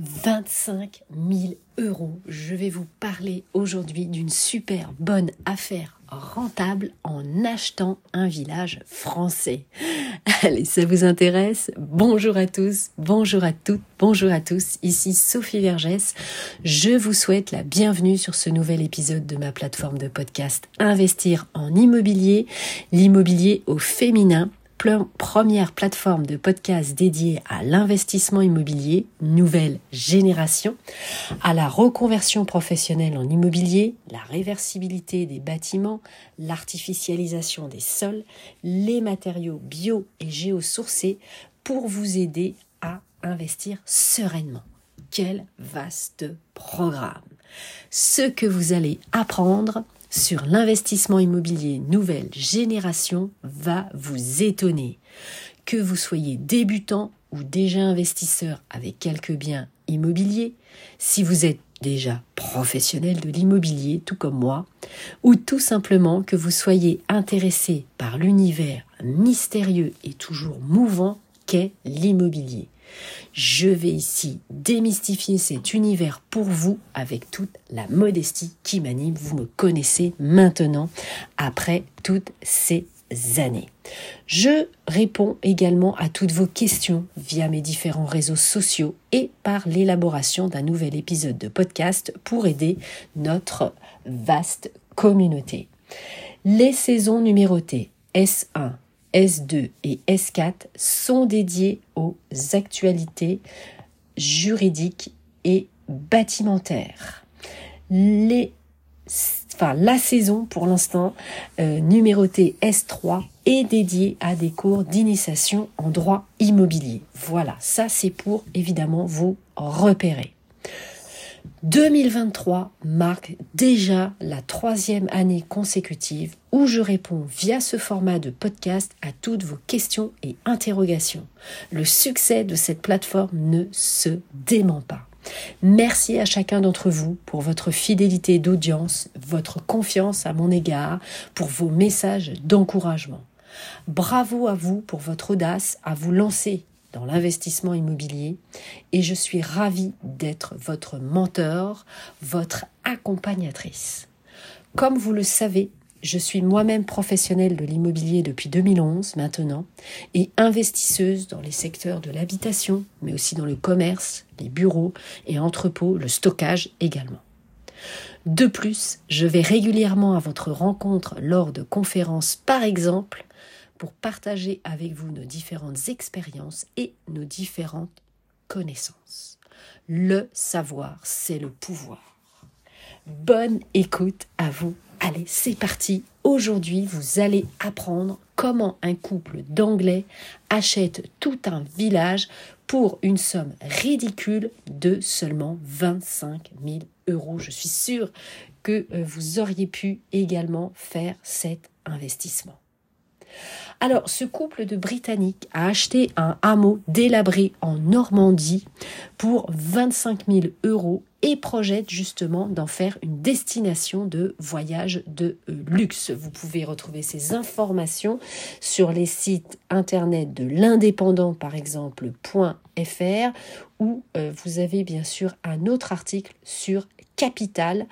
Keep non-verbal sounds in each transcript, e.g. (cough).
25 000 euros. Je vais vous parler aujourd'hui d'une super bonne affaire rentable en achetant un village français. Allez, ça vous intéresse? Bonjour à tous, bonjour à toutes, bonjour à tous. Ici Sophie Vergès. Je vous souhaite la bienvenue sur ce nouvel épisode de ma plateforme de podcast Investir en immobilier, l'immobilier au féminin première plateforme de podcast dédiée à l'investissement immobilier, nouvelle génération, à la reconversion professionnelle en immobilier, la réversibilité des bâtiments, l'artificialisation des sols, les matériaux bio et géosourcés pour vous aider à investir sereinement. Quel vaste programme Ce que vous allez apprendre sur l'investissement immobilier nouvelle génération va vous étonner. Que vous soyez débutant ou déjà investisseur avec quelques biens immobiliers, si vous êtes déjà professionnel de l'immobilier, tout comme moi, ou tout simplement que vous soyez intéressé par l'univers mystérieux et toujours mouvant qu'est l'immobilier. Je vais ici démystifier cet univers pour vous avec toute la modestie qui m'anime. Vous me connaissez maintenant après toutes ces années. Je réponds également à toutes vos questions via mes différents réseaux sociaux et par l'élaboration d'un nouvel épisode de podcast pour aider notre vaste communauté. Les saisons numérotées S1, S2 et S4 sont dédiés aux actualités juridiques et bâtimentaires. Les, enfin, la saison, pour l'instant, euh, numérotée S3 est dédiée à des cours d'initiation en droit immobilier. Voilà, ça c'est pour évidemment vous repérer. 2023 marque déjà la troisième année consécutive où je réponds via ce format de podcast à toutes vos questions et interrogations. Le succès de cette plateforme ne se dément pas. Merci à chacun d'entre vous pour votre fidélité d'audience, votre confiance à mon égard, pour vos messages d'encouragement. Bravo à vous pour votre audace à vous lancer dans l'investissement immobilier et je suis ravie d'être votre mentor, votre accompagnatrice. Comme vous le savez, je suis moi-même professionnelle de l'immobilier depuis 2011 maintenant et investisseuse dans les secteurs de l'habitation, mais aussi dans le commerce, les bureaux et entrepôts, le stockage également. De plus, je vais régulièrement à votre rencontre lors de conférences par exemple pour partager avec vous nos différentes expériences et nos différentes connaissances. Le savoir, c'est le pouvoir. Bonne écoute à vous. Allez, c'est parti. Aujourd'hui, vous allez apprendre comment un couple d'Anglais achète tout un village pour une somme ridicule de seulement 25 000 euros. Je suis sûre que euh, vous auriez pu également faire cet investissement. Alors, ce couple de Britanniques a acheté un hameau délabré en Normandie pour 25 000 euros et projette justement d'en faire une destination de voyage de euh, luxe. Vous pouvez retrouver ces informations sur les sites internet de l'indépendant par exemple .fr où euh, vous avez bien sûr un autre article sur capital.fr.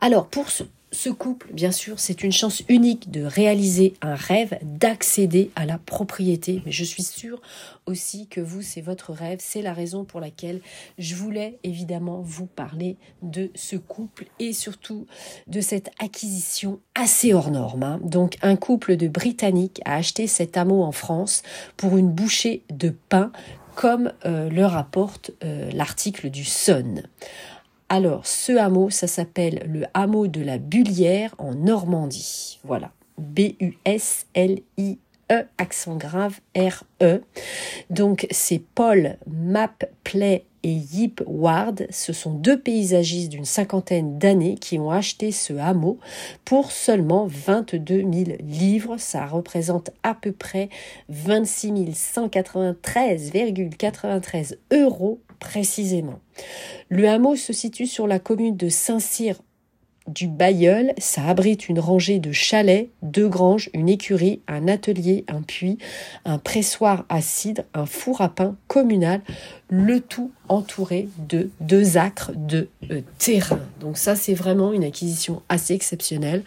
Alors pour ce ce couple, bien sûr, c'est une chance unique de réaliser un rêve, d'accéder à la propriété. Mais je suis sûre aussi que vous, c'est votre rêve. C'est la raison pour laquelle je voulais évidemment vous parler de ce couple et surtout de cette acquisition assez hors norme. Hein. Donc, un couple de Britanniques a acheté cet hameau en France pour une bouchée de pain comme euh, le rapporte euh, l'article du Sun. Alors, ce hameau, ça s'appelle le hameau de la Bullière en Normandie. Voilà. B-U-S-L-I E, accent grave, R-E. Donc, c'est Paul Mappley et Yip Ward. Ce sont deux paysagistes d'une cinquantaine d'années qui ont acheté ce hameau pour seulement 22 000 livres. Ça représente à peu près 26 193,93 euros précisément. Le hameau se situe sur la commune de Saint-Cyr du Bayeul, ça abrite une rangée de chalets, deux granges, une écurie, un atelier, un puits, un pressoir à cidre, un four à pain communal, le tout entouré de deux acres de euh, terrain. Donc ça, c'est vraiment une acquisition assez exceptionnelle.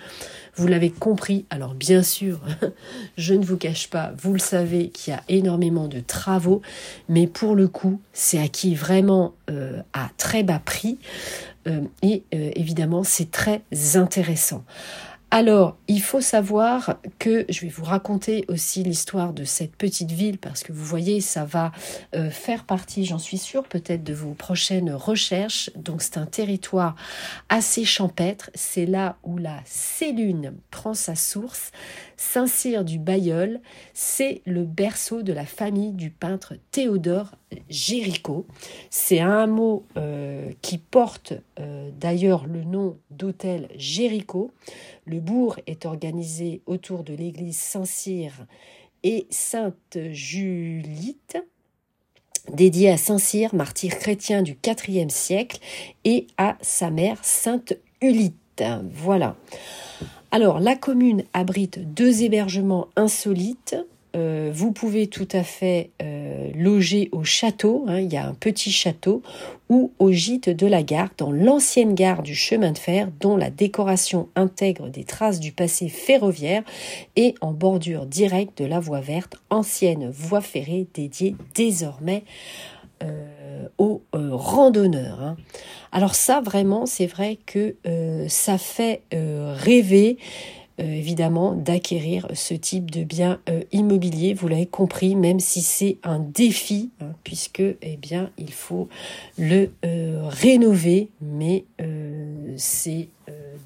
Vous l'avez compris, alors bien sûr, (laughs) je ne vous cache pas, vous le savez qu'il y a énormément de travaux, mais pour le coup, c'est acquis vraiment euh, à très bas prix et euh, évidemment, c'est très intéressant. Alors, il faut savoir que je vais vous raconter aussi l'histoire de cette petite ville parce que vous voyez, ça va euh, faire partie, j'en suis sûre, peut-être de vos prochaines recherches. Donc, c'est un territoire assez champêtre. C'est là où la Célune prend sa source. Saint-Cyr du Bayeul, c'est le berceau de la famille du peintre Théodore Géricault. C'est un mot euh, qui porte euh, d'ailleurs le nom d'hôtel Géricault. Bourg est organisé autour de l'église Saint-Cyr et Sainte-Julite, dédiée à Saint-Cyr, martyr chrétien du IVe siècle, et à sa mère Sainte Ulite. Voilà. Alors, la commune abrite deux hébergements insolites euh, vous pouvez tout à fait euh, loger au château, hein, il y a un petit château, ou au gîte de la gare, dans l'ancienne gare du chemin de fer, dont la décoration intègre des traces du passé ferroviaire et en bordure directe de la voie verte, ancienne voie ferrée dédiée désormais euh, aux randonneurs. Hein. Alors ça, vraiment, c'est vrai que ça fait rêver. Euh, évidemment d'acquérir ce type de bien euh, immobilier. Vous l'avez compris, même si c'est un défi, hein, puisque eh bien il faut le euh, rénover. Mais ces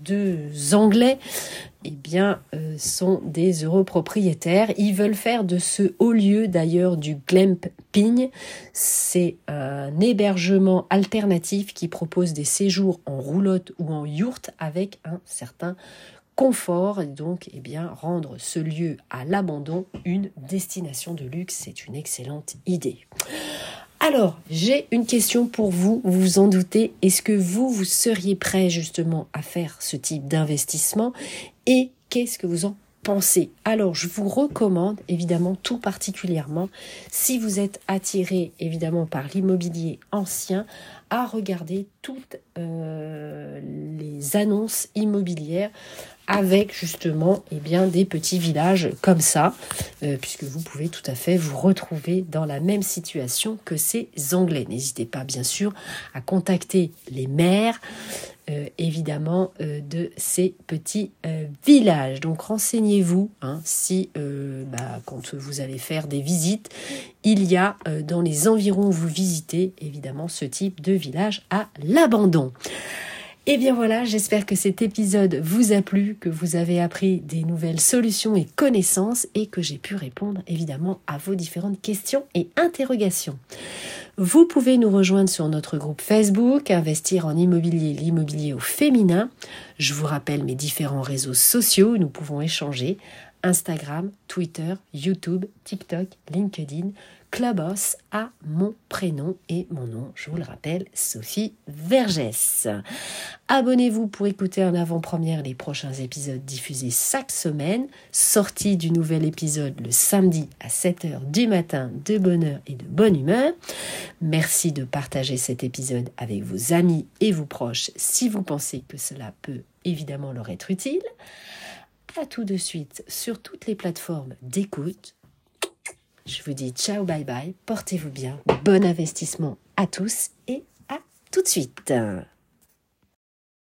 deux Anglais eh bien, sont des heureux propriétaires. Ils veulent faire de ce haut lieu d'ailleurs du glamping. C'est un hébergement alternatif qui propose des séjours en roulotte ou en yourte avec un certain confort et donc eh bien, rendre ce lieu à l'abandon une destination de luxe. C'est une excellente idée. Alors, j'ai une question pour vous, vous vous en doutez. Est-ce que vous, vous seriez prêt justement à faire ce type d'investissement et qu'est-ce que vous en pensez? Alors, je vous recommande évidemment tout particulièrement, si vous êtes attiré évidemment par l'immobilier ancien, à regarder toutes euh, les annonces immobilières avec justement eh bien, des petits villages comme ça, euh, puisque vous pouvez tout à fait vous retrouver dans la même situation que ces Anglais. N'hésitez pas bien sûr à contacter les maires, euh, évidemment, euh, de ces petits villages. Donc renseignez-vous hein, si, bah, quand vous allez faire des visites, il y a dans les environs où vous visitez, évidemment, ce type de village à l'abandon. Et eh bien voilà, j'espère que cet épisode vous a plu, que vous avez appris des nouvelles solutions et connaissances et que j'ai pu répondre évidemment à vos différentes questions et interrogations. Vous pouvez nous rejoindre sur notre groupe Facebook, Investir en immobilier, l'immobilier au féminin. Je vous rappelle mes différents réseaux sociaux nous pouvons échanger. Instagram, Twitter, YouTube, TikTok, LinkedIn. Clubhouse à mon prénom et mon nom, je vous le rappelle, Sophie Vergès. Abonnez-vous pour écouter en avant-première les prochains épisodes diffusés chaque semaine, sortie du nouvel épisode le samedi à 7h du matin de bonne heure et de bonne humeur. Merci de partager cet épisode avec vos amis et vos proches si vous pensez que cela peut évidemment leur être utile. À tout de suite sur toutes les plateformes d'écoute je vous dis ciao, bye bye, portez-vous bien, bon investissement à tous et à tout de suite.